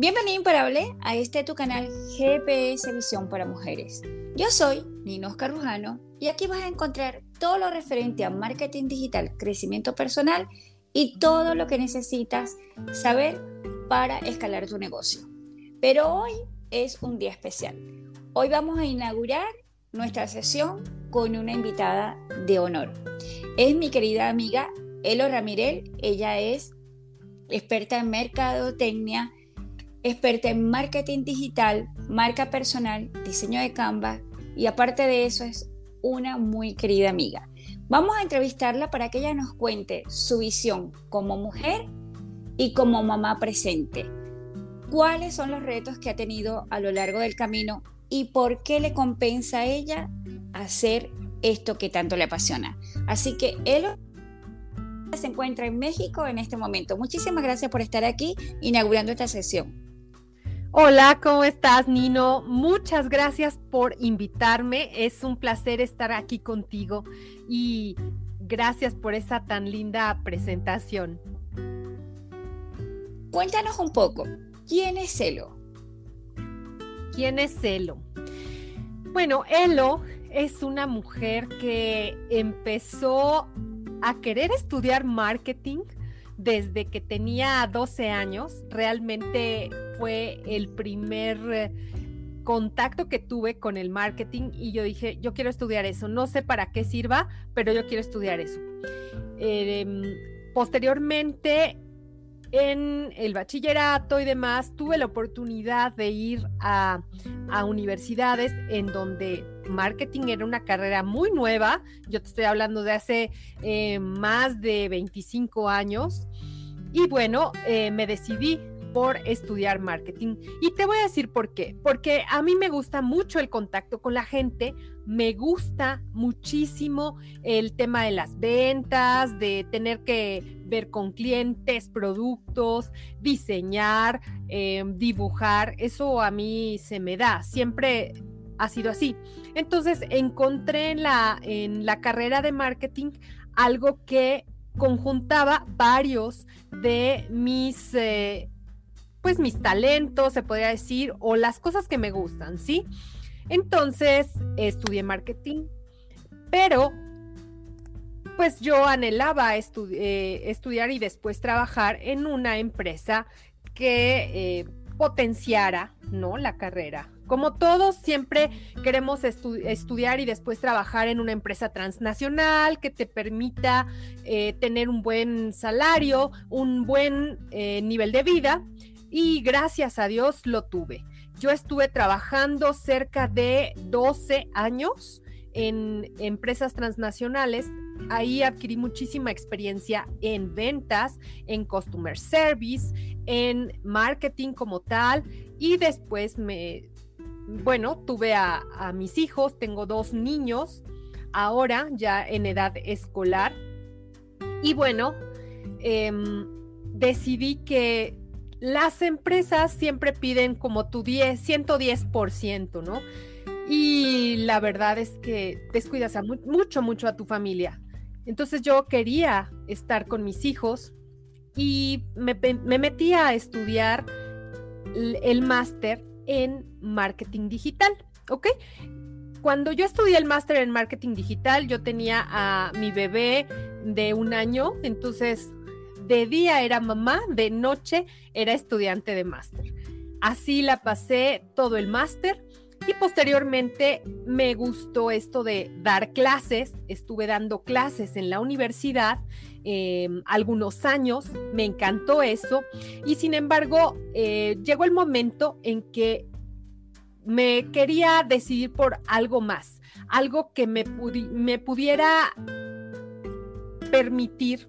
Bienvenido imparable a este tu canal GPS Visión para Mujeres. Yo soy Nino Carrujano y aquí vas a encontrar todo lo referente a marketing digital, crecimiento personal y todo lo que necesitas saber para escalar tu negocio. Pero hoy es un día especial. Hoy vamos a inaugurar nuestra sesión con una invitada de honor. Es mi querida amiga Elo Ramirel. Ella es experta en mercadotecnia experta en marketing digital, marca personal, diseño de Canva y aparte de eso es una muy querida amiga. Vamos a entrevistarla para que ella nos cuente su visión como mujer y como mamá presente. ¿Cuáles son los retos que ha tenido a lo largo del camino y por qué le compensa a ella hacer esto que tanto le apasiona? Así que él se encuentra en México en este momento. Muchísimas gracias por estar aquí inaugurando esta sesión. Hola, ¿cómo estás, Nino? Muchas gracias por invitarme. Es un placer estar aquí contigo y gracias por esa tan linda presentación. Cuéntanos un poco, ¿quién es Elo? ¿Quién es Elo? Bueno, Elo es una mujer que empezó a querer estudiar marketing desde que tenía 12 años. Realmente fue el primer eh, contacto que tuve con el marketing y yo dije, yo quiero estudiar eso. No sé para qué sirva, pero yo quiero estudiar eso. Em, posteriormente, en el bachillerato y demás, tuve la oportunidad de ir a, universidades en donde marketing era una carrera muy nueva. Yo te estoy hablando de hace eh, más de 25 años. Y bueno, eh, me decidí por estudiar marketing. Y te voy a decir por qué. Porque a mí me gusta mucho el contacto con la gente, me gusta muchísimo el tema de las ventas, de tener que ver con clientes, productos, diseñar, eh, dibujar. Eso a mí se me da. Siempre ha sido así. Entonces encontré en la, en la carrera de marketing algo que conjuntaba varios de mis, eh, pues mis talentos, se podría decir, o las cosas que me gustan, ¿sí? Entonces estudié marketing, pero pues yo anhelaba eh, estudiar y después trabajar en una empresa que eh, potenciara, ¿no? La carrera como todos, siempre queremos estudiar y después trabajar en una empresa transnacional que te permita eh, tener un buen salario, un buen eh, nivel de vida y gracias a Dios lo tuve. Yo estuve trabajando cerca de 12 años en empresas transnacionales. Ahí adquirí muchísima experiencia en ventas, en customer service, en marketing como tal y después me bueno, tuve a, mis hijos, tengo dos niños, ahora ya en edad escolar. Y bueno, em, decidí que las empresas siempre piden como tu 10, 110%, ¿no? Y la verdad es que descuidas mucho, mucho a tu familia. Entonces yo quería estar con mis hijos y me, me metí a estudiar el máster en marketing digital, ¿ok? Cuando yo estudié el máster en marketing digital, yo tenía a mi bebé de un año, entonces de día era mamá, de noche era estudiante de máster. Así la pasé todo el máster y posteriormente me gustó esto de dar clases, estuve dando clases en la universidad em, algunos años, me encantó eso. Y sin embargo eh, llegó el momento en que me quería decidir por algo más, algo que me pudiera permitir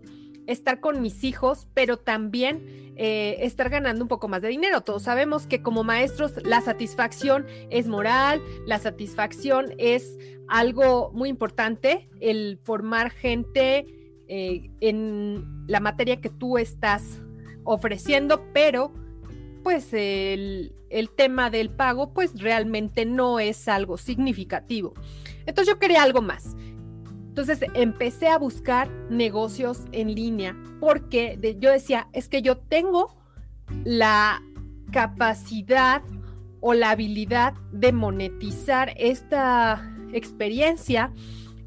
estar con mis hijos, pero también eh, estar ganando un poco más de dinero. Todos sabemos que como maestros la satisfacción es moral, la satisfacción es algo muy importante, el formar gente eh, en la materia que tú estás ofreciendo, pero pues el, el tema del pago pues realmente no es algo significativo. Entonces yo quería algo más. Entonces empecé a buscar negocios en línea porque yo decía, es que yo tengo la capacidad o la habilidad de monetizar esta experiencia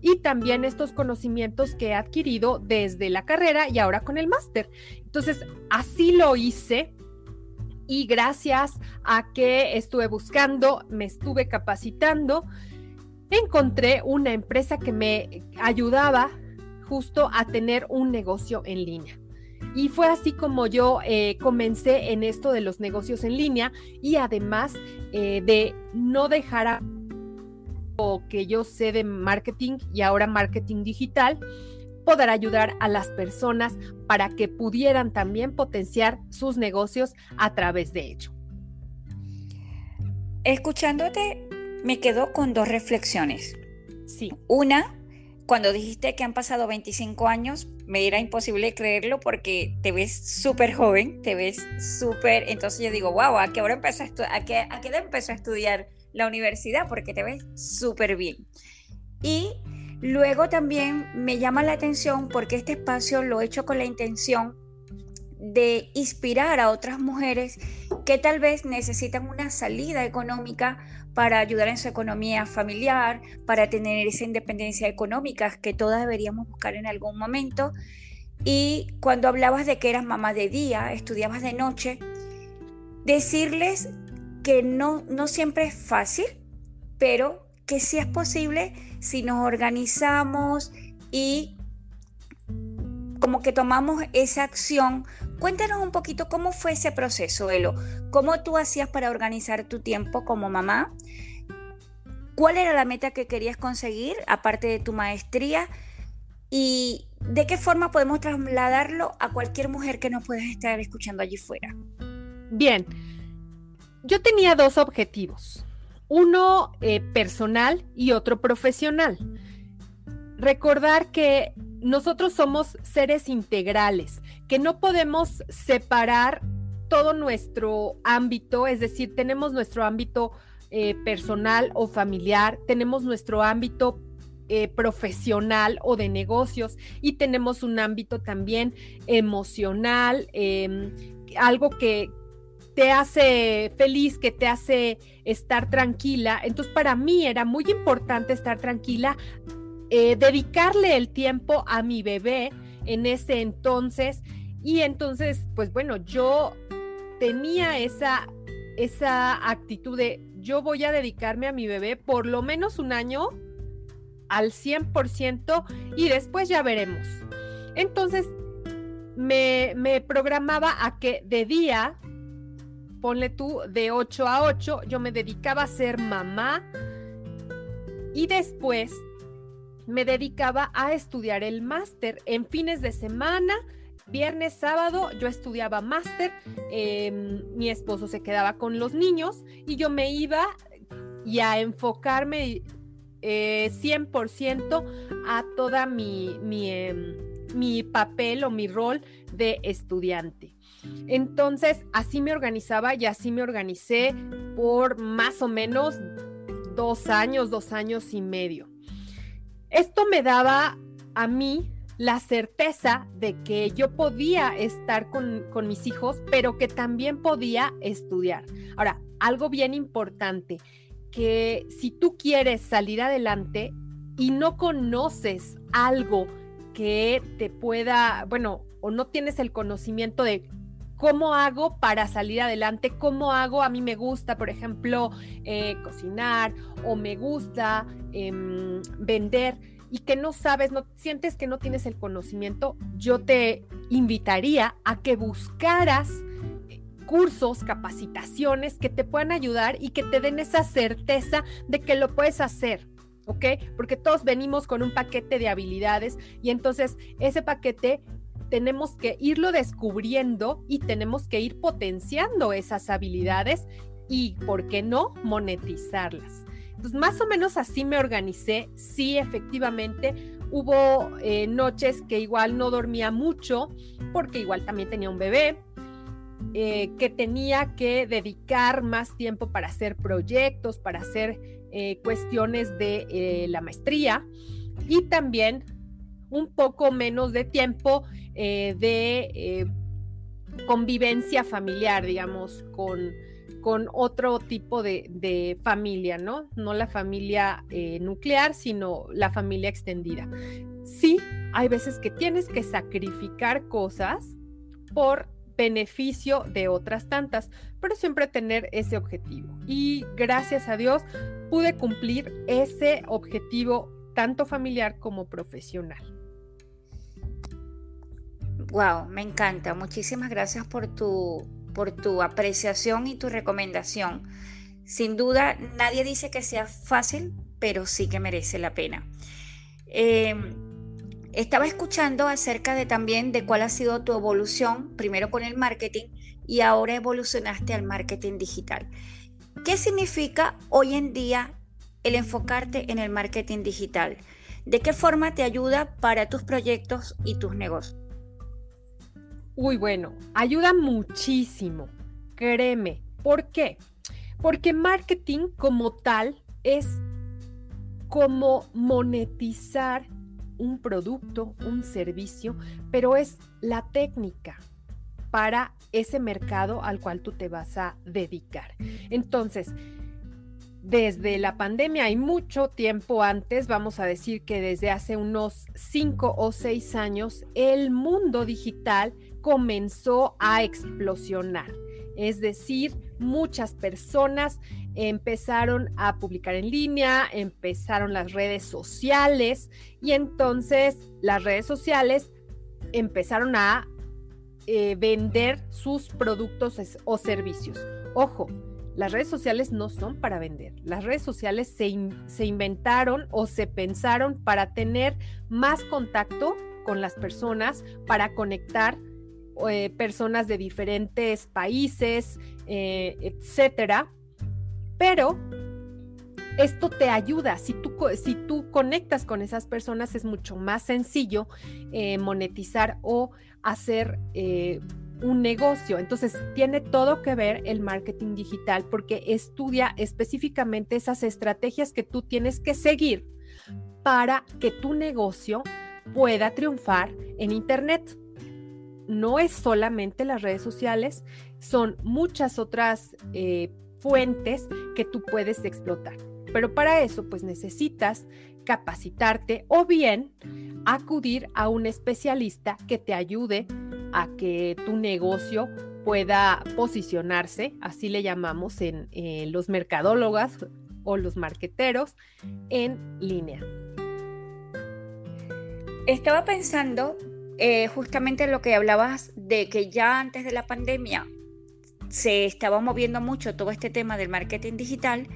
y también estos conocimientos que he adquirido desde la carrera y ahora con el máster. Entonces, así lo hice y gracias a que estuve buscando, me estuve capacitando, encontré una empresa que me ayudaba justo a tener un negocio en línea. Y fue así como yo eh, comencé en esto de los negocios en línea y además eh, de no dejar a que yo sé de marketing y ahora marketing digital, poder ayudar a las personas para que pudieran también potenciar sus negocios a través de ello. Escuchándote, me quedo con dos reflexiones. Sí. Una, cuando dijiste que han pasado 25 años, me era imposible creerlo porque te ves súper joven, te ves súper... Entonces yo digo, wow, ¿a qué hora empezó a, a qué, a qué edad empezó a estudiar la universidad? Porque te ves súper bien. Y luego también me llama la atención porque este espacio lo he hecho con la intención de inspirar a otras mujeres que tal vez necesitan una salida económica para ayudar en su economía familiar, para tener esa independencia económica que todas deberíamos buscar en algún momento. Y cuando hablabas de que eras mamá de día, estudiabas de noche, decirles que no, no siempre es fácil, pero que sí es posible si nos organizamos y como que tomamos esa acción. Cuéntanos un poquito cómo fue ese proceso, Elo. ¿Cómo tú hacías para organizar tu tiempo como mamá? ¿Cuál era la meta que querías conseguir, aparte de tu maestría? ¿Y de qué forma podemos trasladarlo a cualquier mujer que nos pueda estar escuchando allí fuera? Bien, yo tenía dos objetivos, uno eh, personal y otro profesional. Recordar que nosotros somos seres integrales, que no podemos separar todo nuestro ámbito, es decir, tenemos nuestro ámbito eh, personal o familiar, tenemos nuestro ámbito eh, profesional o de negocios y tenemos un ámbito también emocional, em, algo que te hace feliz, que te hace estar tranquila. Entonces para mí era muy importante estar tranquila eh, dedicarle el tiempo a mi bebé en ese entonces. Y entonces, pues bueno, yo tenía esa, esa actitud de yo voy a dedicarme a mi bebé por lo menos un año al 100% y después ya veremos. Entonces, me, me programaba a que de día, ponle tú, de 8 a 8, yo me dedicaba a ser mamá y después me dedicaba a estudiar el máster en fines de semana. Viernes, sábado, yo estudiaba máster, em, mi esposo se quedaba con los niños y yo me iba y a enfocarme 100% eh, a toda mi, mi, em, mi papel o mi rol de estudiante. Entonces, así me organizaba y así me organicé por más o menos dos años, dos años y medio. Esto me daba a mí la certeza de que yo podía estar con, mis hijos, pero que también podía estudiar. Ahora, algo bien importante, que si tú quieres salir adelante y no conoces algo que te pueda, bueno, o no tienes el conocimiento de cómo hago para salir adelante, cómo hago, a mí me gusta, por ejemplo, eh, cocinar o me gusta em, vender y que no sabes, no sientes que no tienes el conocimiento, yo te invitaría a que buscaras eh, cursos, capacitaciones que te puedan ayudar y que te den esa certeza de que lo puedes hacer. ¿Ok? Porque todos venimos con un paquete de habilidades y entonces ese paquete tenemos que irlo descubriendo y tenemos que ir potenciando esas habilidades y, ¿por qué no?, monetizarlas. Entonces, más o menos así me organicé. Sí, efectivamente, hubo eh, noches que igual no dormía mucho porque igual también tenía un bebé. Eh, que tenía que dedicar más tiempo para hacer proyectos, para hacer eh, cuestiones de la maestría y también un poco menos de tiempo eh, de eh, convivencia familiar, digamos, con, con otro tipo de, familia, ¿no? No la familia eh, nuclear, sino la familia extendida. Sí, hay veces que tienes que sacrificar cosas por beneficio de otras tantas, pero siempre tener ese objetivo. Y gracias a Dios pude cumplir ese objetivo tanto familiar como profesional. Wow, me encanta. Muchísimas gracias por tu, por tu apreciación y tu recomendación. Sin duda, nadie dice que sea fácil, pero sí que merece la pena. Em, estaba escuchando acerca de también de cuál ha sido tu evolución, primero con el marketing y ahora evolucionaste al marketing digital. ¿Qué significa hoy en día el enfocarte en el marketing digital? ¿De qué forma te ayuda para tus proyectos y tus negocios? Uy, bueno, ayuda muchísimo, créeme. ¿Por qué? Porque marketing como tal es como monetizar un producto, un servicio, pero es la técnica para ese mercado al cual tú te vas a dedicar. Entonces, desde la pandemia y mucho tiempo antes, vamos a decir que desde hace unos cinco o seis años, el mundo digital comenzó a explosionar. Es decir, muchas personas empezaron a publicar en línea, empezaron las redes sociales y entonces las redes sociales empezaron a eh, vender sus productos o servicios. Ojo, las redes sociales no son para vender. Las redes sociales se, se inventaron o se pensaron para tener más contacto con las personas, para conectar eh, personas de diferentes países, eh, etcétera. Pero esto te ayuda. Si tú, si tú conectas con esas personas, es mucho más sencillo eh, monetizar o hacer un negocio. Entonces, tiene todo que ver el marketing digital porque estudia específicamente esas estrategias que tú tienes que seguir para que tu negocio pueda triunfar en Internet no es solamente las redes sociales, son muchas otras eh, fuentes que tú puedes explotar. Pero para eso, pues necesitas capacitarte o bien acudir a un especialista que te ayude a que tu negocio pueda posicionarse, así le llamamos en los mercadólogas o los marqueteros, en línea. Estaba pensando eh, justamente lo que hablabas de que ya antes de la pandemia se estaba moviendo mucho todo este tema del marketing digital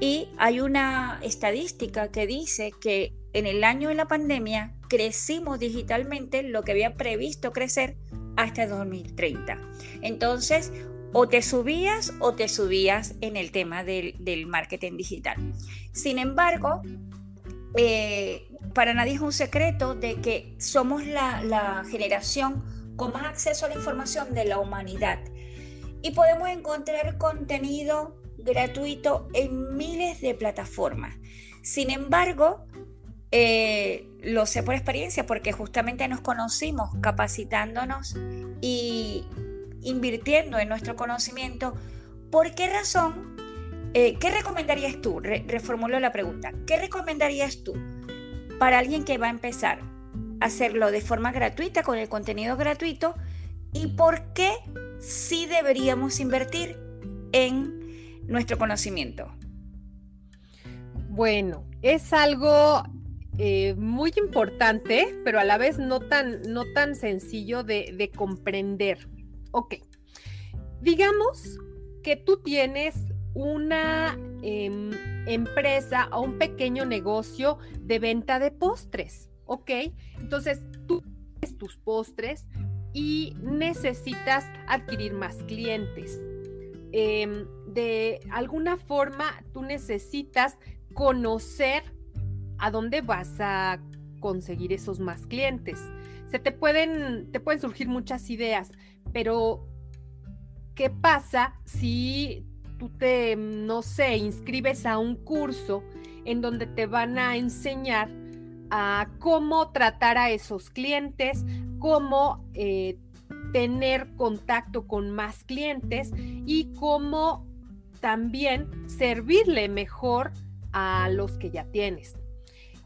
y hay una estadística que dice que en el año de la pandemia crecimos digitalmente lo que había previsto crecer hasta 2030. Entonces, o te subías o te subías en el tema del, del marketing digital. Sin embargo, eh, para nadie es un secreto de que somos la, generación con más acceso a la información de la humanidad y podemos encontrar contenido gratuito en miles de plataformas. Sin embargo, eh, lo sé por experiencia porque justamente nos conocimos capacitándonos y invirtiendo en nuestro conocimiento. ¿Por qué razón eh, ¿Qué recomendarías tú? reformulo la pregunta. ¿Qué recomendarías tú para alguien que va a empezar a hacerlo de forma gratuita, con el contenido gratuito? ¿Y por qué sí deberíamos invertir en nuestro conocimiento? Bueno, es algo eh, muy importante, pero a la vez no tan, no tan sencillo de, de comprender. Ok, digamos que tú tienes una em, empresa o un pequeño negocio de venta de postres, ¿ok? Entonces tú tienes tus postres y necesitas adquirir más clientes. Em, de alguna forma tú necesitas conocer a dónde vas a conseguir esos más clientes. Se te pueden, te pueden surgir muchas ideas, pero ¿qué pasa si tú te, no sé, inscribes a un curso en donde te van a enseñar a cómo tratar a esos clientes, cómo eh, tener contacto con más clientes y cómo también servirle mejor a los que ya tienes.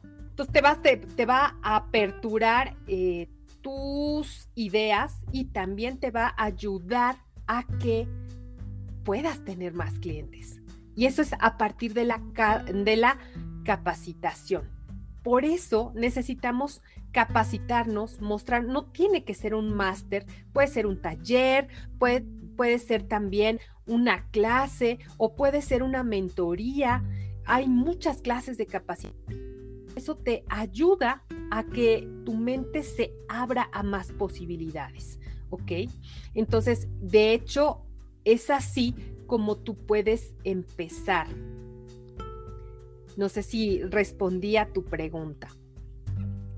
Entonces te, vas, te, va a aperturar eh, tus ideas y también te va a ayudar a que puedas tener más clientes. Y eso es a partir de la, de la capacitación. Por eso necesitamos capacitarnos, mostrar, no tiene que ser un máster, puede ser un taller, puede, puede ser también una clase o puede ser una mentoría. Hay muchas clases de capacitación. Eso te ayuda a que tu mente se abra a más posibilidades, ¿ok? Entonces, de hecho, es así como tú puedes empezar no sé si respondí a tu pregunta.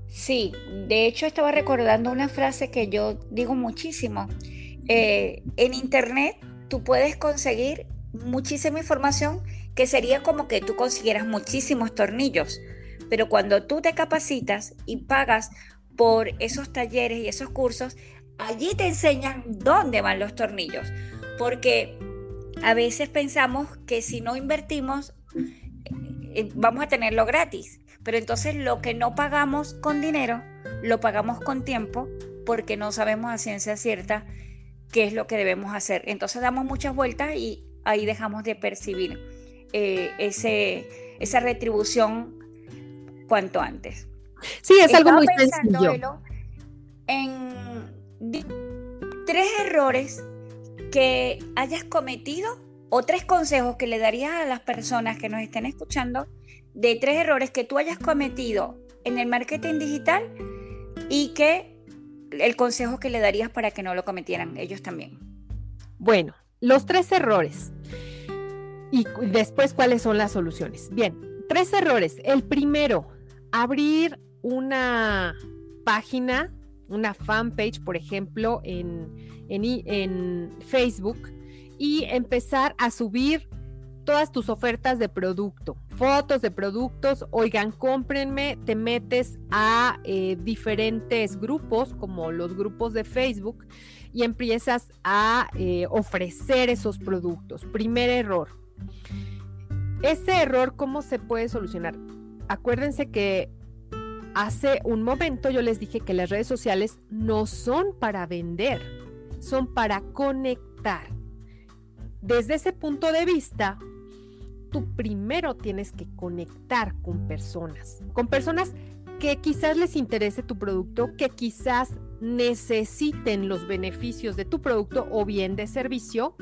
Sí, de hecho estaba recordando una frase que yo digo muchísimo. Eh, en Internet tú puedes conseguir muchísima información que sería como que tú consiguieras muchísimos tornillos, pero cuando tú te capacitas y pagas por esos talleres y esos cursos, allí te enseñan dónde van los tornillos, porque a veces pensamos que si no invertimos eh, vamos a tenerlo gratis. Pero entonces lo que no pagamos con dinero, lo pagamos con tiempo porque no sabemos a ciencia cierta qué es lo que debemos hacer. Entonces damos muchas vueltas y ahí dejamos de percibir eh, ese, esa retribución cuanto antes. Sí, es algo muy sencillo. En tres errores que hayas cometido o tres consejos que le darías a las personas que nos estén escuchando de tres errores que tú hayas cometido en el marketing digital y que el consejo que le darías para que no lo cometieran ellos también. Bueno, los tres errores y después cuáles son las soluciones. Bien, tres errores. El primero, abrir una página, una fanpage, por ejemplo, en, en, Facebook y empezar a subir todas tus ofertas de producto, fotos de productos, oigan, cómprenme, te metes a eh, diferentes grupos como los grupos de Facebook y empiezas a eh, ofrecer esos productos. Primer error. Ese error, ¿cómo se puede solucionar? Acuérdense que hace un momento yo les dije que las redes sociales no son para vender, son para conectar desde ese punto de vista, tú primero tienes que conectar con personas, con personas que quizás les interese tu producto, que quizás necesiten los beneficios de tu producto o bien de servicio.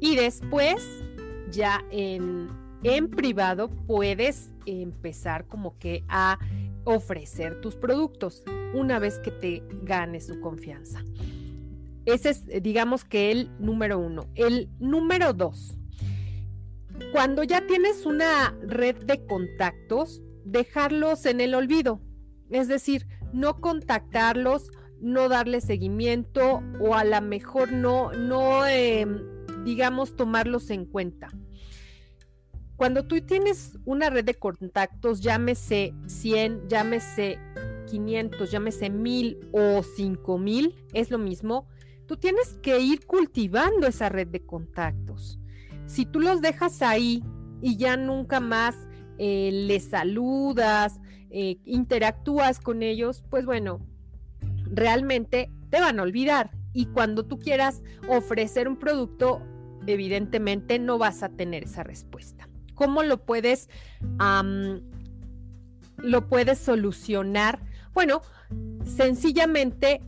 Y después, ya en, en privado, puedes empezar como que a ofrecer tus productos una vez que te ganes su confianza. Ese es, eh, digamos que el número uno. El número dos, cuando ya tienes una red de contactos, dejarlos en el olvido. Es decir, no contactarlos, no darle seguimiento o a lo mejor no, no em, digamos, tomarlos en cuenta. Cuando tú tienes una red de contactos, llámese 100, llámese 500, llámese 1000 o 5000, es lo mismo, Tú tienes que ir cultivando esa red de contactos. Si tú los dejas ahí y ya nunca más eh, les saludas, eh, interactúas con ellos, pues bueno, realmente te van a olvidar. Y cuando tú quieras ofrecer un producto, evidentemente no vas a tener esa respuesta. ¿Cómo lo puedes, lo puedes solucionar? Bueno, sencillamente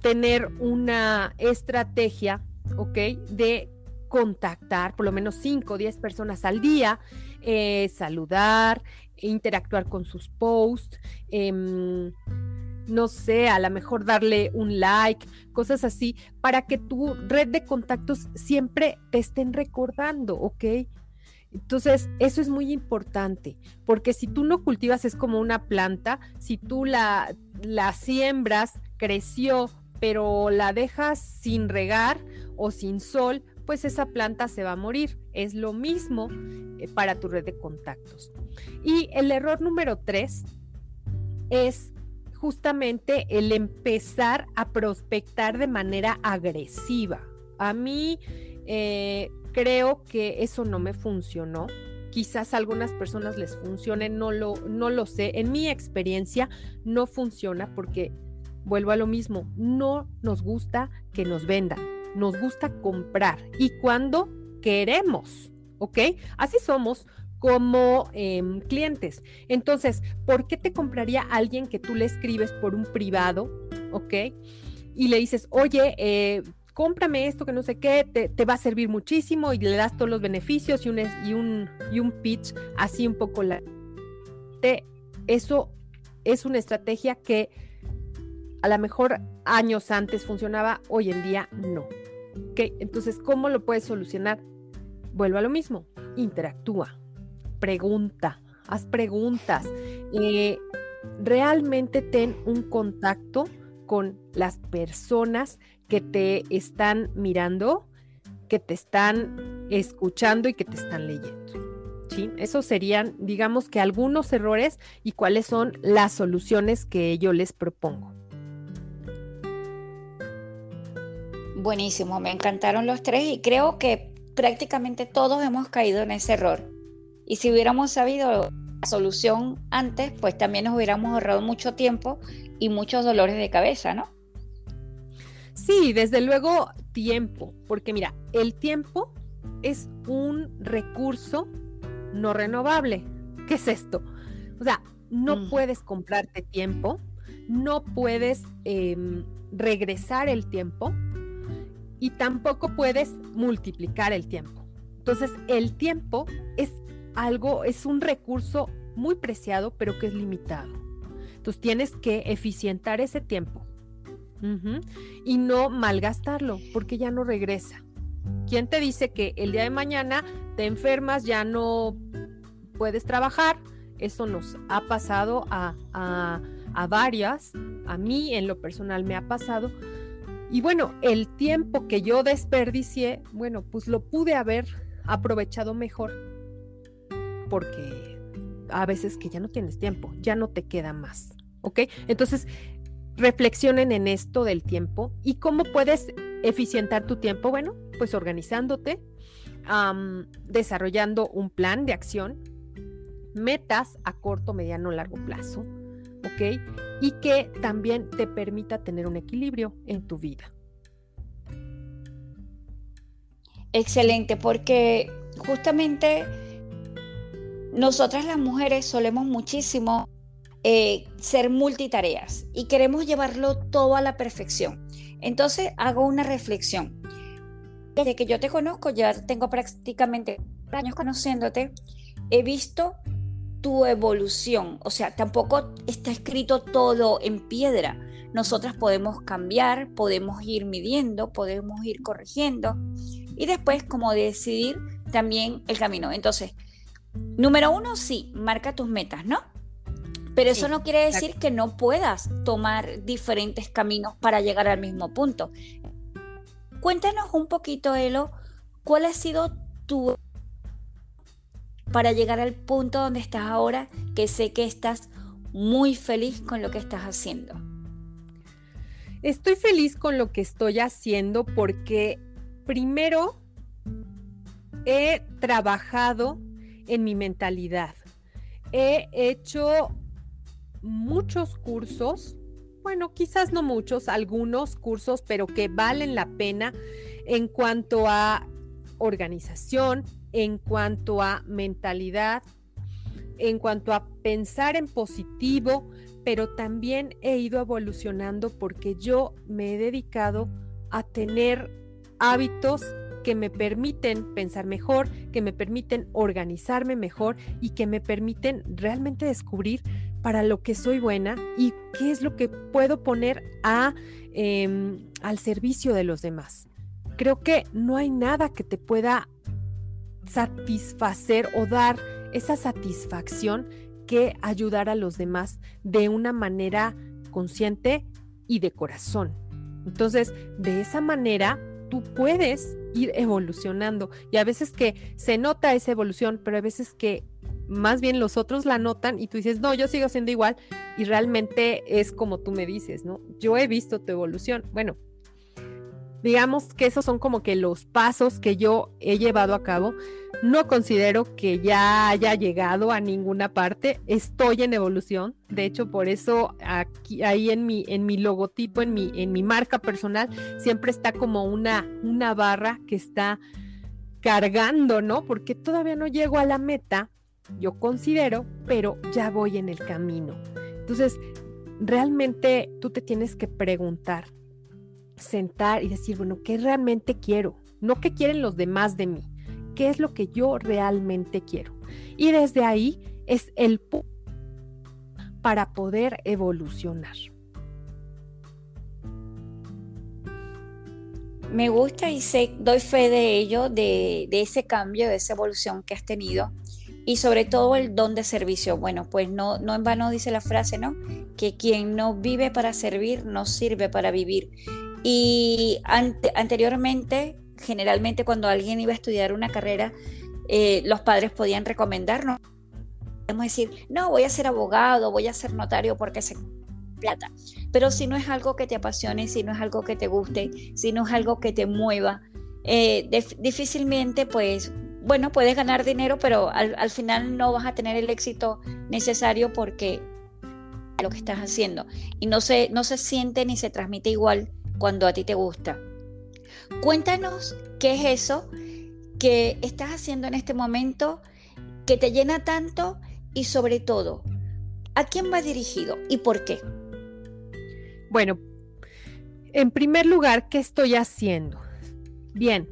tener una estrategia, ¿ok? De contactar por lo menos 5 o 10 personas al día, eh, saludar, interactuar con sus posts, em, no sé, a lo mejor darle un like, cosas así, para que tu red de contactos siempre te estén recordando, ¿ok? Entonces, eso es muy importante, porque si tú no cultivas es como una planta, si tú la, la siembras, creció, pero la dejas sin regar o sin sol, pues esa planta se va a morir. Es lo mismo eh, para tu red de contactos. Y el error número tres es justamente el empezar a prospectar de manera agresiva. A mí eh, creo que eso no me funcionó. Quizás a algunas personas les funcione, no lo, no lo sé. En mi experiencia no funciona porque, vuelvo a lo mismo, no nos gusta que nos vendan, nos gusta comprar y cuando queremos, ¿ok? Así somos como em, clientes. Entonces, ¿por qué te compraría alguien que tú le escribes por un privado, ¿ok? Y le dices, oye, eh, cómprame esto que no sé qué, te, va a servir muchísimo y le das todos los beneficios y un, y un, y un pitch así un poco la... eso es una estrategia que a lo mejor años antes funcionaba, hoy en día no. ¿Ok? Entonces, ¿cómo lo puedes solucionar? Vuelvo a lo mismo, interactúa pregunta, haz preguntas. Eh, realmente ten un contacto con las personas que te están mirando, que te están escuchando y que te están leyendo. ¿Sí? Esos serían, digamos que algunos errores y cuáles son las soluciones que yo les propongo. Buenísimo, me encantaron los tres y creo que prácticamente todos hemos caído en ese error. Y si hubiéramos sabido la solución antes, pues también nos hubiéramos ahorrado mucho tiempo y muchos dolores de cabeza, ¿no? Sí, desde luego tiempo, porque mira, el tiempo es un recurso no renovable. ¿Qué es esto? O sea, no mm. puedes comprarte tiempo, no puedes em, regresar el tiempo y tampoco puedes multiplicar el tiempo. Entonces, el tiempo es algo, es un recurso muy preciado, pero que es limitado. Entonces tienes que eficientar ese tiempo y no malgastarlo, porque ya no regresa. ¿Quién te dice que el día de mañana te enfermas, ya no puedes trabajar? Eso nos ha pasado a, a, a varias, a mí en lo personal me ha pasado. Y bueno, el tiempo que yo desperdicié, bueno, pues lo pude haber aprovechado mejor porque a veces que ya no tienes tiempo, ya no te queda más, ¿ok? Entonces, reflexionen en esto del tiempo y cómo puedes eficientar tu tiempo, bueno, pues organizándote, desarrollando un plan de acción, metas a corto, mediano, largo plazo, ¿ok? Y que también te permita tener un equilibrio en tu vida. Excelente, porque justamente nosotras las mujeres solemos muchísimo eh, ser multitareas y queremos llevarlo todo a la perfección. Entonces hago una reflexión. Desde que yo te conozco, ya tengo prácticamente años conociéndote, he visto tu evolución. O sea, tampoco está escrito todo en piedra. Nosotras podemos cambiar, podemos ir midiendo, podemos ir corrigiendo y después como decidir también el camino. Entonces, Número uno, sí, marca tus metas, ¿no? Pero eso no quiere decir que no puedas tomar diferentes caminos para llegar al mismo punto. Cuéntanos un poquito, Elo, cuál ha sido tu para llegar al punto donde estás ahora, que sé que estás muy feliz con lo que estás haciendo. Estoy feliz con lo que estoy haciendo porque primero he trabajado en mi mentalidad. He hecho muchos cursos, bueno, quizás no muchos, algunos cursos, pero que valen la pena en cuanto a organización, en cuanto a mentalidad, en cuanto a pensar en positivo, pero también he ido evolucionando porque yo me he dedicado a tener hábitos que me permiten pensar mejor, que me permiten organizarme mejor y que me permiten realmente descubrir para lo que soy buena y qué es lo que puedo poner a, em, al servicio de los demás. Creo que no hay nada que te pueda satisfacer o dar esa satisfacción que ayudar a los demás de una manera consciente y de corazón. Entonces, de esa manera, tú puedes ir evolucionando. Y a veces que se nota esa evolución, pero a veces que más bien los otros la notan y tú dices, no, yo sigo siendo igual y realmente es como tú me dices, ¿no? Yo he visto tu evolución. Bueno, digamos que esos son como que los pasos que yo he llevado a cabo. No considero que ya haya llegado a ninguna parte. Estoy en evolución. De hecho, por eso aquí, ahí en mi, en mi logotipo, en mi, en mi marca personal, siempre está como una, una barra que está cargando, ¿no? Porque todavía no llego a la meta, yo considero, pero ya voy en el camino. Entonces, realmente tú te tienes que preguntar, sentar y decir, bueno, ¿qué realmente quiero? No qué quieren los demás de mí, qué es lo que yo realmente quiero. Y desde ahí es el para poder evolucionar. Me gusta y sé, doy fe de ello, de, ese cambio, de esa evolución que has tenido y sobre todo el don de servicio. Bueno, pues no, no en vano dice la frase, ¿no? Que quien no vive para servir, no sirve para vivir. Y anteriormente, generalmente cuando alguien iba a estudiar una carrera, eh, los padres podían recomendarnos, podemos decir, no, voy a ser abogado, voy a ser notario porque se plata. Pero si no es algo que te apasione, si no es algo que te guste, si no es algo que te mueva, eh, difícilmente pues bueno, puedes ganar dinero, pero al, al, final no vas a tener el éxito necesario porque lo que estás haciendo y no se, no se siente ni se transmite igual cuando a ti te gusta. Cuéntanos qué es eso que estás haciendo en este momento que te llena tanto y sobre todo, ¿a quién va dirigido y por qué? Bueno, en primer lugar, ¿qué estoy haciendo? Bien,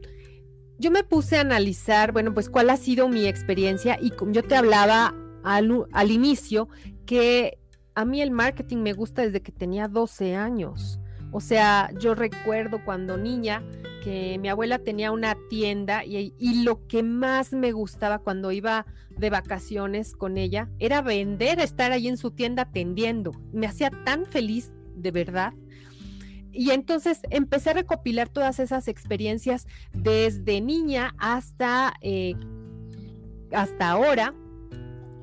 yo me puse a analizar, bueno, pues cuál ha sido mi experiencia y como yo te hablaba al, al inicio, que a mí el marketing me gusta desde que tenía 12 años. O sea, yo recuerdo cuando niña que mi abuela tenía una tienda y, lo que más me gustaba cuando iba de vacaciones con ella era vender, estar ahí en su tienda atendiendo. Me hacía tan feliz de verdad. Y entonces empecé a recopilar todas esas experiencias desde niña hasta, eh, hasta ahora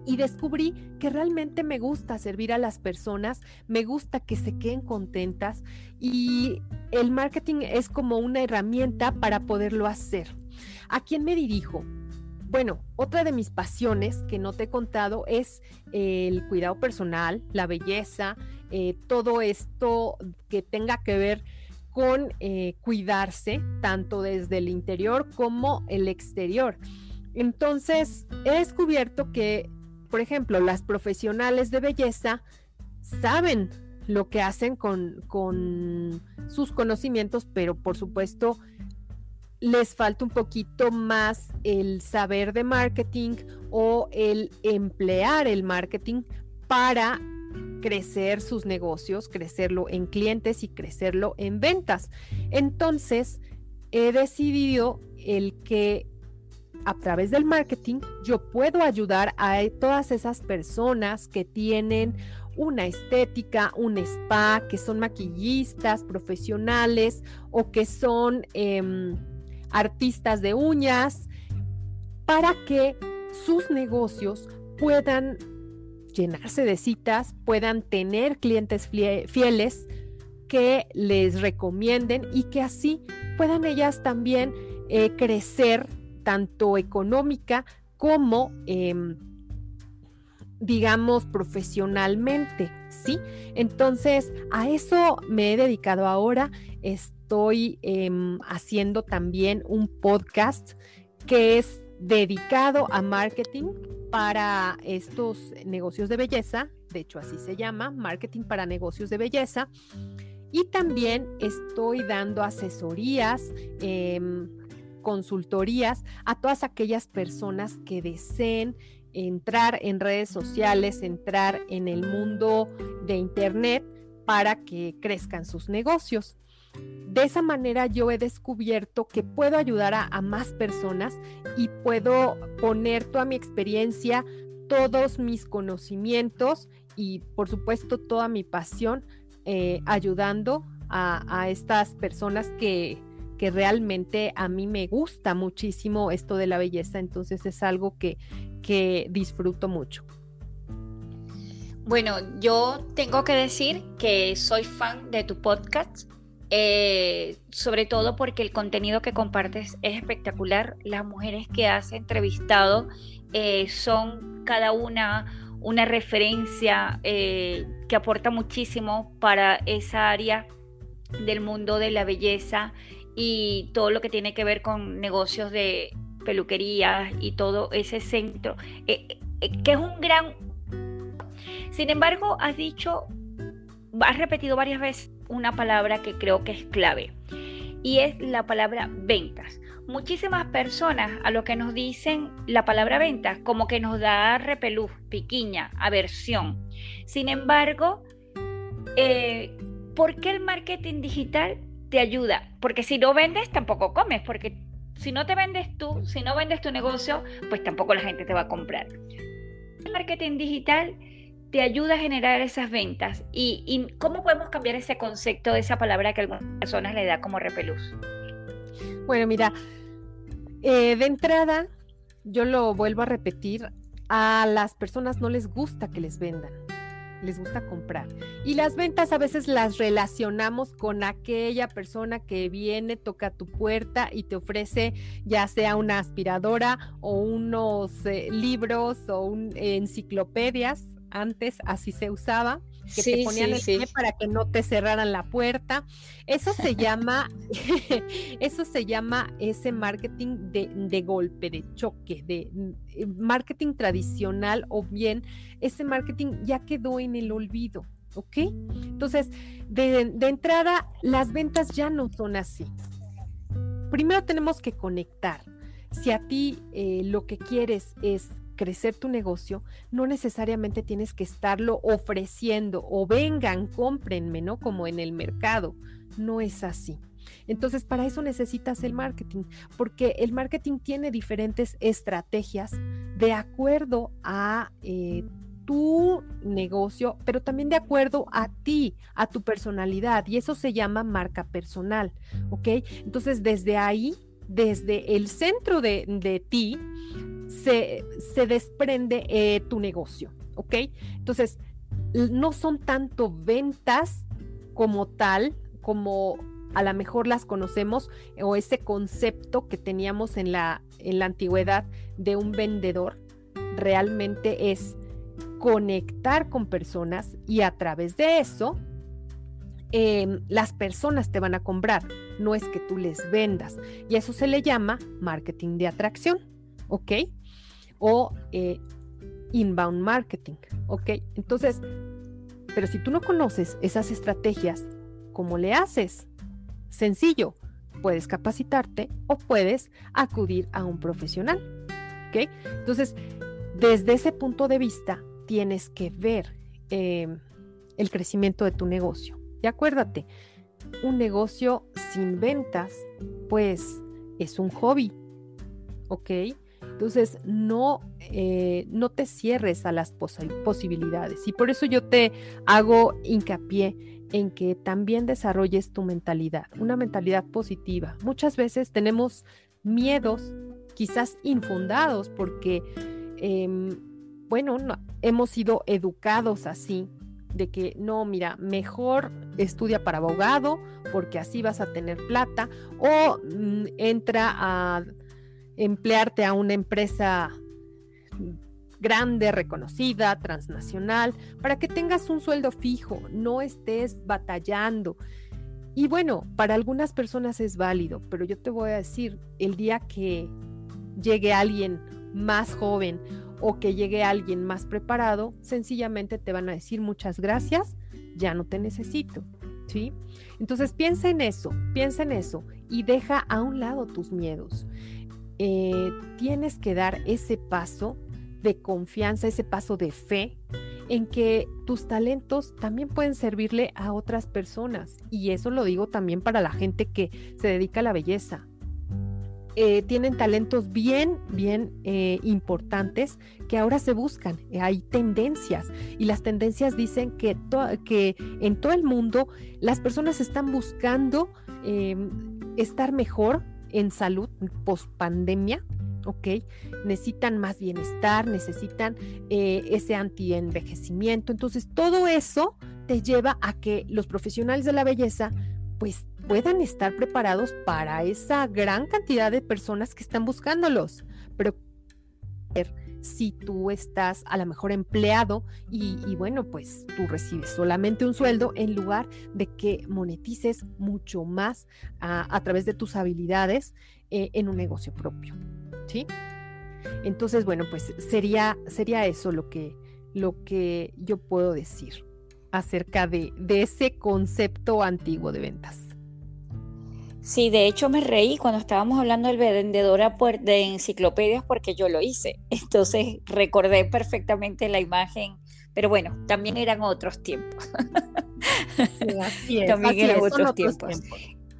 y descubrí que realmente me gusta servir a las personas, me gusta que se queden contentas y el marketing es como una herramienta para poderlo hacer. ¿A quién me dirijo? Bueno, otra de mis pasiones que no te he contado es el cuidado personal, la belleza, eh, todo esto que tenga que ver con eh, cuidarse, tanto desde el interior como el exterior. Entonces, he descubierto que, por ejemplo, las profesionales de belleza saben lo que hacen con, con sus conocimientos, pero por supuesto les falta un poquito más el saber de marketing o el emplear el marketing para crecer sus negocios, crecerlo en clientes y crecerlo en ventas. Entonces, he decidido el que a través del marketing yo puedo ayudar a todas esas personas que tienen una estética, un spa, que son maquillistas profesionales o que son... Em, artistas de uñas, para que sus negocios puedan llenarse de citas, puedan tener clientes fieles que les recomienden y que así puedan ellas también eh, crecer tanto económica como, em, digamos, profesionalmente, ¿sí? Entonces, a eso me he dedicado ahora estoy em, haciendo también un podcast que es dedicado a marketing para estos negocios de belleza, de hecho así se llama, marketing para negocios de belleza. Y también estoy dando asesorías, em, consultorías a todas aquellas personas que deseen entrar en redes sociales, entrar en el mundo de Internet para que crezcan sus negocios. De esa manera yo he descubierto que puedo ayudar a, más personas y puedo poner toda mi experiencia, todos mis conocimientos y por supuesto toda mi pasión eh, ayudando a, estas personas que, que realmente a mí me gusta muchísimo esto de la belleza, entonces es algo que, que disfruto mucho. Bueno, yo tengo que decir que soy fan de tu podcast, eh, sobre todo porque el contenido que compartes es espectacular. Las mujeres que has entrevistado eh, son cada una una referencia eh, que aporta muchísimo para esa área del mundo de la belleza y todo lo que tiene que ver con negocios de peluquería y todo ese centro, eh, eh, que es un gran... Sin embargo, has dicho, has repetido varias veces una palabra que creo que es clave y es la palabra ventas. Muchísimas personas a lo que nos dicen la palabra ventas como que nos da repelús, piquiña, aversión. Sin embargo, eh, ¿por qué el marketing digital te ayuda? Porque si no vendes, tampoco comes, porque si no te vendes tú, si no vendes tu negocio, pues tampoco la gente te va a comprar. El marketing digital te ayuda a generar esas ventas y, cómo podemos cambiar ese concepto esa palabra que algunas personas le da como repelús. Bueno, mira, eh, de entrada, yo lo vuelvo a repetir, a las personas no les gusta que les vendan les gusta comprar. Y las ventas a veces las relacionamos con aquella persona que viene, toca tu puerta y te ofrece ya sea una aspiradora o unos eh, libros o un, enciclopedias. Antes así se usaba que te ponían el pie para que no te cerraran la puerta. Eso se llama, eso se llama ese marketing de, de, golpe, de choque, de eh, marketing tradicional o bien ese marketing ya quedó en el olvido. ¿Ok? Entonces, de, de entrada, las ventas ya no son así. Primero tenemos que conectar. Si a ti eh, lo que quieres es crecer tu negocio, no necesariamente tienes que estarlo ofreciendo o vengan, cómprenme, ¿no? Como en el mercado. No es así. Entonces, para eso necesitas el marketing, porque el marketing tiene diferentes estrategias de acuerdo a eh, tu negocio, pero también de acuerdo a ti, a tu personalidad, y eso se llama marca personal, ¿ok? Entonces, desde ahí, desde el centro de, de ti, se, desprende eh, tu negocio, ¿ok? Entonces, no son tanto ventas como tal, como a lo mejor las conocemos, o ese concepto que teníamos en la, en la antigüedad de un vendedor, realmente es conectar con personas y a través de eso em, las personas te van a comprar, no es que tú les vendas. Y eso se le llama marketing de atracción, ¿ok? O eh, inbound marketing, ¿ok? Entonces, pero si tú no conoces esas estrategias, ¿cómo le haces? Sencillo, puedes capacitarte o puedes acudir a un profesional, ¿ok? Entonces, desde ese punto de vista, tienes que ver em, el crecimiento de tu negocio. Y acuérdate, un negocio sin ventas, pues es un hobby, ¿ok? Entonces, no, eh, no te cierres a las posibilidades. Y por eso yo te hago hincapié en que también desarrolles tu mentalidad, una mentalidad positiva. Muchas veces tenemos miedos, quizás infundados, porque, em, bueno, hemos sido educados así, de que no, mira, mejor estudia para abogado porque así vas a tener plata o mm, entra a emplearte a una empresa grande, reconocida, transnacional, para que tengas un sueldo fijo, no estés batallando. Y bueno, para algunas personas es válido, pero yo te voy a decir, el día que llegue alguien más joven o que llegue alguien más preparado, sencillamente te van a decir muchas gracias, ya no te necesito. ¿Sí? Entonces piensa en eso, piensa en eso y deja a un lado tus miedos. Eh, tienes que dar ese paso de confianza, ese paso de fe en que tus talentos también pueden servirle a otras personas. Y eso lo digo también para la gente que se dedica a la belleza. Eh, tienen talentos bien, bien eh, importantes que ahora se buscan. hay tendencias y las tendencias dicen que, en todo el mundo las personas están buscando em, estar mejor en salud post pandemia, ¿ok? Necesitan más bienestar, necesitan eh, ese anti-envejecimiento. Entonces, todo eso te lleva a que los profesionales de la belleza, pues, puedan estar preparados para esa gran cantidad de personas que están buscándolos. Pero si tú estás a lo mejor empleado y, bueno, pues tú recibes solamente un sueldo en lugar de que monetices mucho más a, través de tus habilidades eh, en un negocio propio. ¿Sí? Entonces, bueno, pues sería, sería eso lo que, lo que yo puedo decir acerca de, de ese concepto antiguo de ventas. Sí, de hecho me reí cuando estábamos hablando del vendedor de enciclopedias porque yo lo hice. Entonces recordé perfectamente la imagen, pero bueno, también eran otros tiempos. también eran otros, tiempos.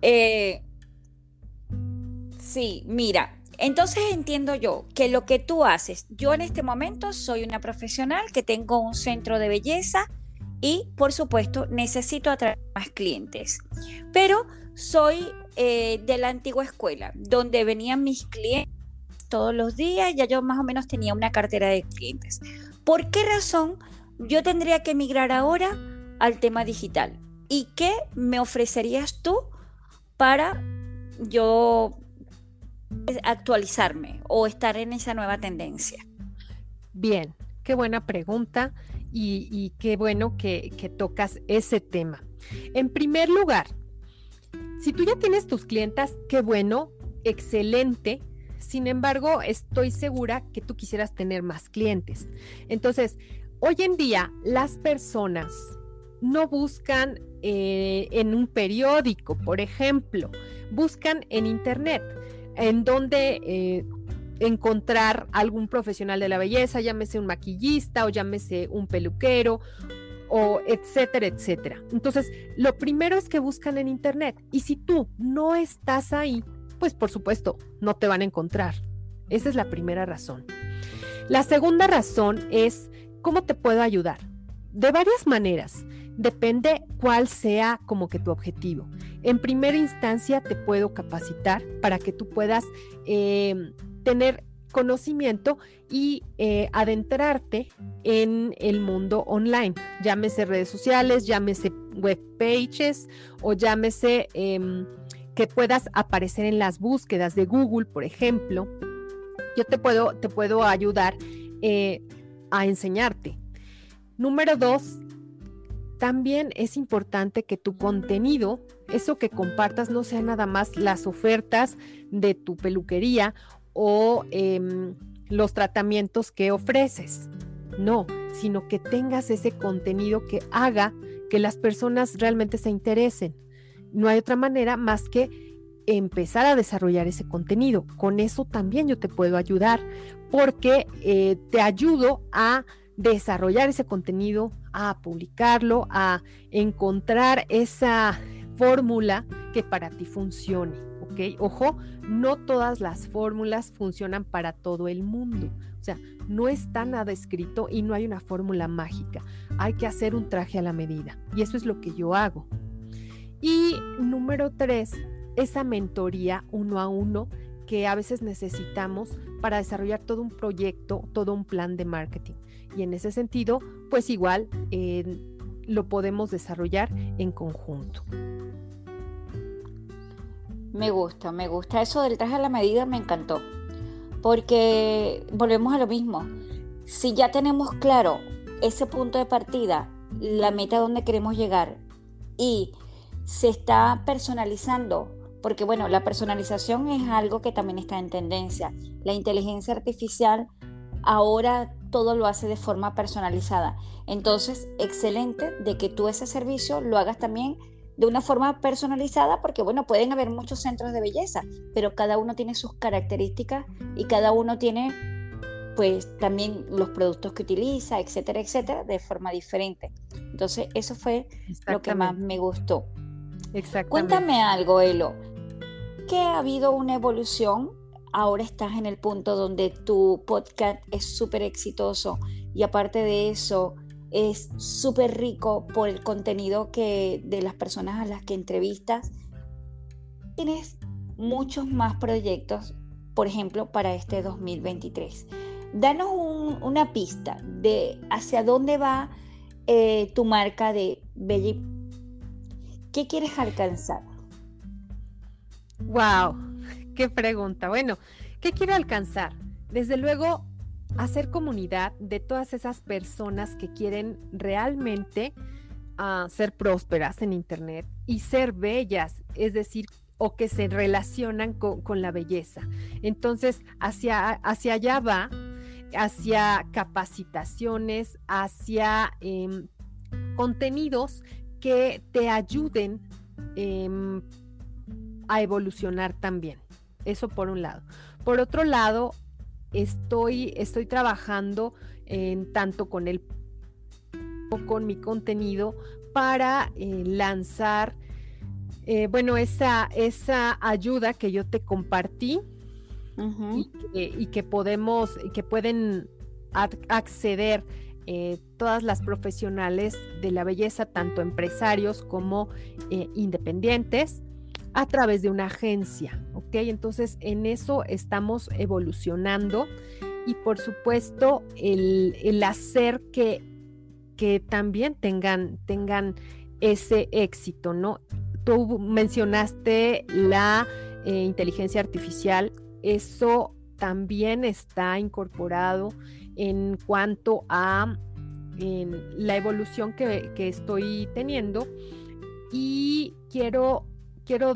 Eh, sí, mira, entonces entiendo yo que lo que tú haces, yo en este momento soy una profesional que tengo un centro de belleza y por supuesto necesito atraer más clientes, pero soy eh, de la antigua escuela, donde venían mis clientes todos los días, ya yo más o menos tenía una cartera de clientes. ¿Por qué razón yo tendría que migrar ahora al tema digital? ¿Y qué me ofrecerías tú para yo actualizarme o estar en esa nueva tendencia? Bien, qué buena pregunta y, qué bueno que tocas ese tema. En primer lugar, si tú ya tienes tus clientas, qué bueno, excelente. Sin embargo, estoy segura que tú quisieras tener más clientes. Entonces, hoy en día las personas no buscan eh, en un periódico, por ejemplo, buscan en internet, en donde eh, encontrar algún profesional de la belleza, llámese un maquillista o llámese un peluquero o etcétera, etcétera. Entonces, lo primero es que buscan en Internet y si tú no estás ahí, pues por supuesto, no te van a encontrar. Esa es la primera razón. La segunda razón es cómo te puedo ayudar. De varias maneras. Depende cuál sea como que tu objetivo. En primera instancia te puedo capacitar para que tú puedas eh, tener conocimiento y eh, adentrarte en el mundo online, llámese redes sociales, llámese web pages o llámese em, que puedas aparecer en las búsquedas de Google, por ejemplo. Yo te puedo, te puedo ayudar eh, a enseñarte. Número dos, también es importante que tu contenido, eso que compartas, no sea nada más las ofertas de tu peluquería o em, los tratamientos que ofreces. No, sino que tengas ese contenido que haga que las personas realmente se interesen. No hay otra manera más que empezar a desarrollar ese contenido. Con eso también yo te puedo ayudar porque eh, te ayudo a desarrollar ese contenido, a publicarlo, a encontrar esa fórmula que para ti funcione. Ojo, no todas las fórmulas funcionan para todo el mundo. O sea, no está nada escrito y no hay una fórmula mágica. Hay que hacer un traje a la medida. Y eso es lo que yo hago. Y número tres, esa mentoría uno a uno que a veces necesitamos para desarrollar todo un proyecto, todo un plan de marketing. Y en ese sentido, pues igual eh, lo podemos desarrollar en conjunto. Me gusta, me gusta eso del traje a la medida, me encantó. Porque volvemos a lo mismo. Si ya tenemos claro ese punto de partida, la meta donde queremos llegar y se está personalizando, porque bueno, la personalización es algo que también está en tendencia. La inteligencia artificial ahora todo lo hace de forma personalizada. Entonces, excelente de que tú ese servicio lo hagas también de una forma personalizada, porque bueno, pueden haber muchos centros de belleza, pero cada uno tiene sus características y cada uno tiene pues también los productos que utiliza, etcétera, etcétera, de forma diferente. Entonces, eso fue lo que más me gustó. Exactamente. Cuéntame algo, Elo. ¿Qué ha habido una evolución? Ahora estás en el punto donde tu podcast es súper exitoso y aparte de eso, es súper rico por el contenido que de las personas a las que entrevistas. tienes muchos más proyectos, por ejemplo, para este 2023. Danos una pista de hacia dónde va eh, tu marca de Belly. ¿Qué quieres alcanzar? Wow, qué pregunta. Bueno, ¿qué quiero alcanzar? Desde luego, hacer comunidad de todas esas personas que quieren realmente uh, ser prósperas en Internet y ser bellas, es decir, o que se relacionan con, la belleza. Entonces, hacia, allá va, hacia capacitaciones, hacia eh, contenidos que te ayuden eh, a evolucionar también. Eso por un lado. Por otro lado, estoy, estoy trabajando en tanto con el con mi contenido para eh, lanzar eh, bueno esa, esa ayuda que yo te compartí y, que, podemos que pueden acceder eh, todas las profesionales de la belleza tanto empresarios como independientes a través de una agencia, ¿ok? Entonces en eso estamos evolucionando y por supuesto el, hacer que, que también tengan, tengan ese éxito, ¿no? Tú mencionaste la eh, inteligencia artificial, eso también está incorporado en cuanto a la evolución que, que estoy teniendo y quiero quiero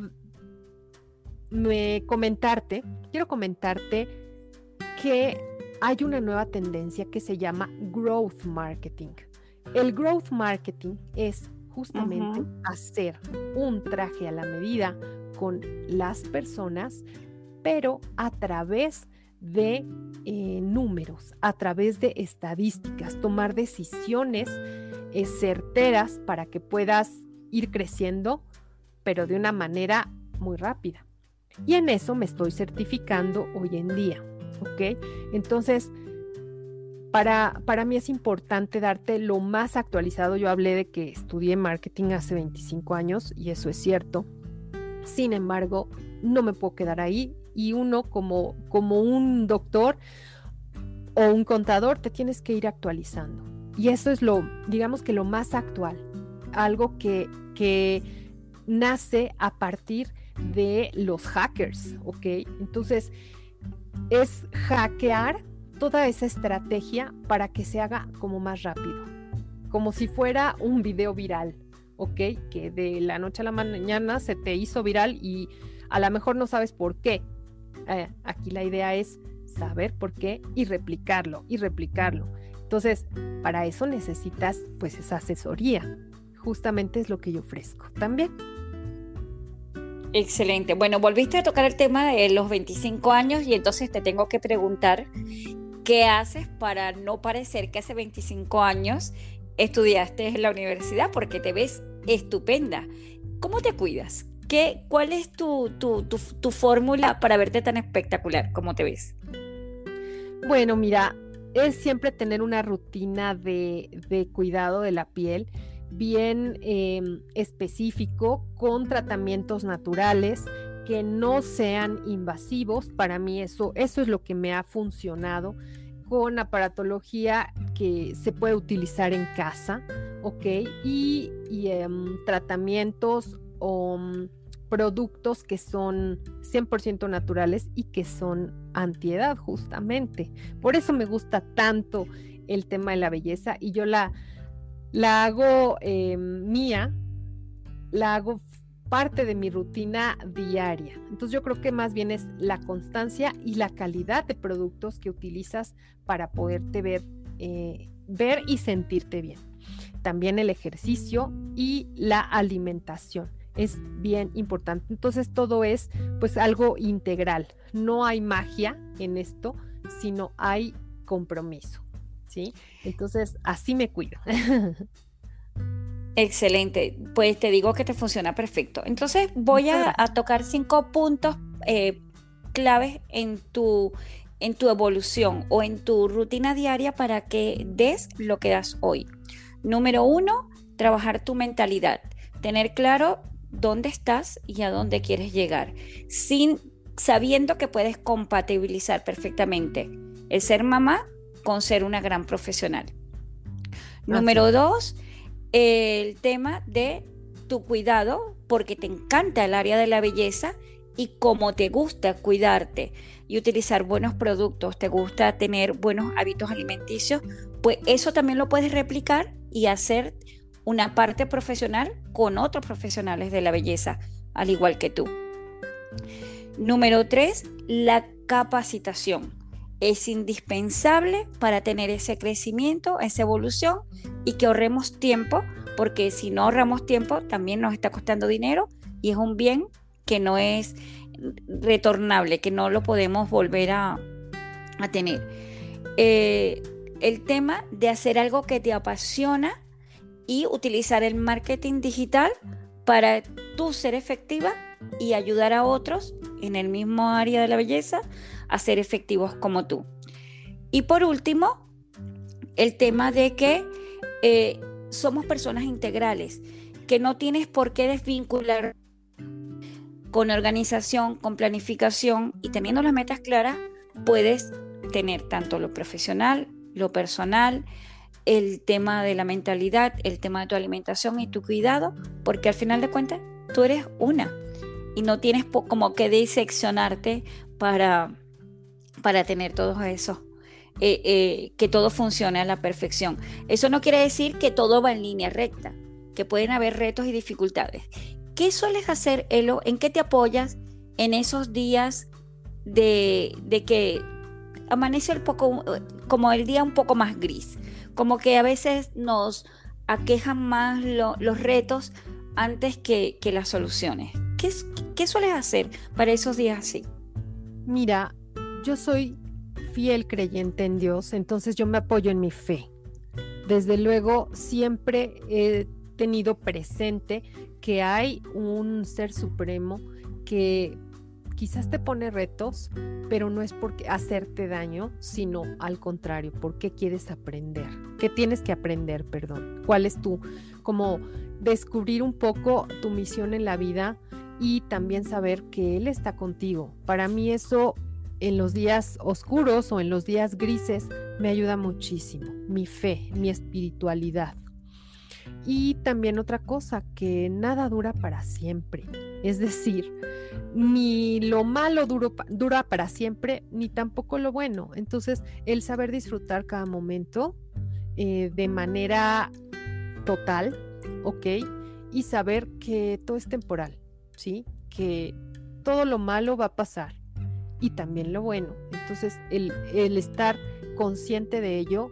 me comentarte, quiero comentarte que hay una nueva tendencia que se llama growth marketing. El growth marketing es justamente hacer un traje a la medida con las personas, pero a través de eh, números, a través de estadísticas, tomar decisiones eh, certeras para que puedas ir creciendo pero de una manera muy rápida. Y en eso me estoy certificando hoy en día, ¿ok? Entonces, para, para mí es importante darte lo más actualizado. Yo hablé de que estudié marketing hace 25 años y eso es cierto. Sin embargo, no me puedo quedar ahí y uno como, como un doctor o un contador te tienes que ir actualizando. Y eso es lo, digamos que lo más actual, algo que, que nace a partir de los hackers, ¿ok? Entonces, es hackear toda esa estrategia para que se haga como más rápido, como si fuera un video viral, ¿ok? Que de la noche a la mañana se te hizo viral y a lo mejor no sabes por qué. Eh, aquí la idea es saber por qué y replicarlo y replicarlo. Entonces, para eso necesitas pues esa asesoría. Justamente es lo que yo ofrezco también. Excelente. Bueno, volviste a tocar el tema de los 25 años y entonces te tengo que preguntar, ¿qué haces para no parecer que hace 25 años estudiaste en la universidad? Porque te ves estupenda. ¿Cómo te cuidas? ¿Qué, ¿Cuál es tu, tu, fórmula para verte tan espectacular como te ves? Bueno, mira, es siempre tener una rutina de, de cuidado de la piel bien em, específico con tratamientos naturales que no sean invasivos. Para mí eso, eso es lo que me ha funcionado con aparatología que se puede utilizar en casa, ¿ok? Y, em, tratamientos o mm, productos que son 100% naturales y que son antiedad justamente. Por eso me gusta tanto el tema de la belleza y yo la, la hago eh, mía, la hago parte de mi rutina diaria. Entonces yo creo que más bien es la constancia y la calidad de productos que utilizas para poderte ver, eh, ver y sentirte bien. También el ejercicio y la alimentación es bien importante. Entonces todo es pues algo integral. No hay magia en esto, sino hay compromiso. ¿Sí? Entonces, así me cuido. Excelente, pues te digo que te funciona perfecto. Entonces voy a, tocar cinco puntos eh, claves en tu, en tu evolución o en tu rutina diaria para que des lo que das hoy. Número uno, trabajar tu mentalidad. Tener claro dónde estás y a dónde quieres llegar, sin sabiendo que puedes compatibilizar perfectamente el ser mamá con ser una gran profesional. Número dos, el tema de tu cuidado, porque te encanta el área de la belleza y como te gusta cuidarte y utilizar buenos productos, te gusta tener buenos hábitos alimenticios, pues eso también lo puedes replicar y hacer una parte profesional con otros profesionales de la belleza, al igual que tú. Número tres, la capacitación. Es indispensable para tener ese crecimiento, esa evolución y que ahorremos tiempo, porque si no ahorramos tiempo también nos está costando dinero y es un bien que no es retornable, que no lo podemos volver a, tener. Eh, el tema de hacer algo que te apasiona y utilizar el marketing digital para tú ser efectiva y ayudar a otros en el mismo área de la belleza a ser efectivos como tú. Y por último, el tema de que eh, somos personas integrales, que no tienes por qué desvincular con organización, con planificación y teniendo las metas claras, puedes tener tanto lo profesional, lo personal, el tema de la mentalidad, el tema de tu alimentación y tu cuidado, porque al final de cuentas tú eres una y no tienes como que diseccionarte para, para tener todo eso. Eh, eh, que todo funcione a la perfección. Eso no quiere decir que todo va en línea recta, que pueden haber retos y dificultades. ¿Qué sueles hacer, Elo? ¿En qué te apoyas en esos días de, que amanece el poco, como el día un poco más gris? Como que a veces nos aquejan más los retos antes que, las soluciones. ¿Qué, ¿Qué sueles hacer para esos días así? Mira, yo soy fiel creyente en Dios, entonces yo me apoyo en mi fe. Desde luego, siempre he tenido presente que hay un ser supremo que quizás te pone retos, pero no es porque hacerte daño, sino al contrario, porque quieres aprender. ¿Qué tienes que aprender, perdón? ¿Cuál es tu, como descubrir un poco tu misión en la vida y también saber que Él está contigo? Para mí eso en los días oscuros o en los días grises me ayuda muchísimo, mi fe, mi espiritualidad. Y también otra cosa, que nada dura para siempre. Es decir, ni lo malo dura para siempre, ni tampoco lo bueno. Entonces, el saber disfrutar cada momento eh, de manera total, ¿ok? Y saber que todo es temporal, ¿sí? Que todo lo malo va a pasar y también lo bueno. Entonces, el, el estar consciente de ello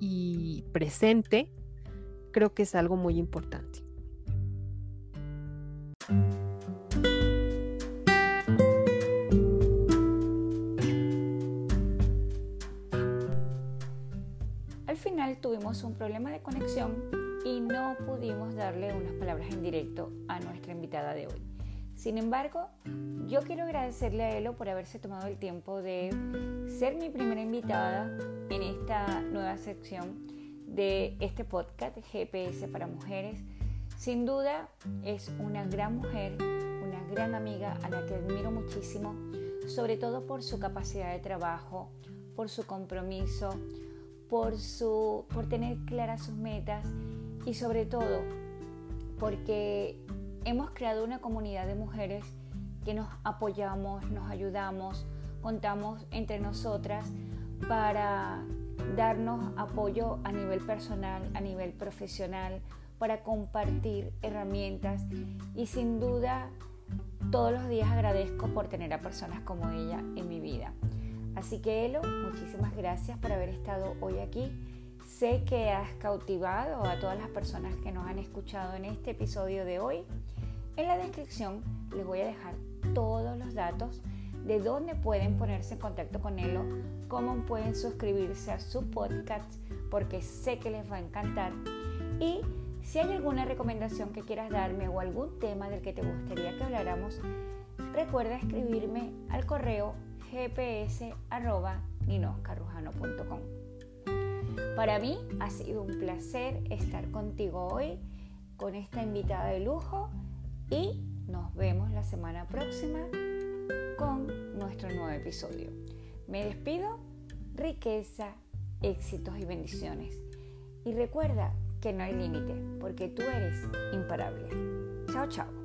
y presente creo que es algo muy importante. Al final tuvimos un problema de conexión y no pudimos darle unas palabras en directo a nuestra invitada de hoy. Sin embargo, yo quiero agradecerle a Elo por haberse tomado el tiempo de ser mi primera invitada en esta nueva sección de este podcast GPS para mujeres. Sin duda es una gran mujer, una gran amiga a la que admiro muchísimo, sobre todo por su capacidad de trabajo, por su compromiso, por, su, por tener claras sus metas y sobre todo porque hemos creado una comunidad de mujeres que nos apoyamos, nos ayudamos, contamos entre nosotras para darnos apoyo a nivel personal, a nivel profesional, para compartir herramientas y sin duda todos los días agradezco por tener a personas como ella en mi vida. Así que Elo, muchísimas gracias por haber estado hoy aquí. Sé que has cautivado a todas las personas que nos han escuchado en este episodio de hoy. En la descripción les voy a dejar todos los datos de dónde pueden ponerse en contacto con Elo, cómo pueden suscribirse a su podcast, porque sé que les va a encantar. Y si hay alguna recomendación que quieras darme o algún tema del que te gustaría que habláramos, recuerda escribirme al correo gps.ninoscarrujano.com. Para mí ha sido un placer estar contigo hoy con esta invitada de lujo y nos vemos la semana próxima con nuestro nuevo episodio. Me despido, riqueza, éxitos y bendiciones. Y recuerda que no hay límite porque tú eres imparable. Chao, chao.